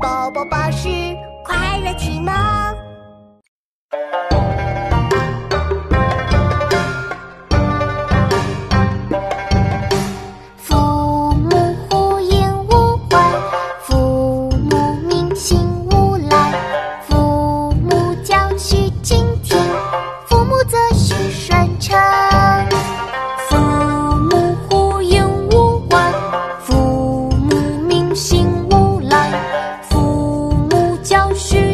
宝宝巴士快乐启蒙。shoes.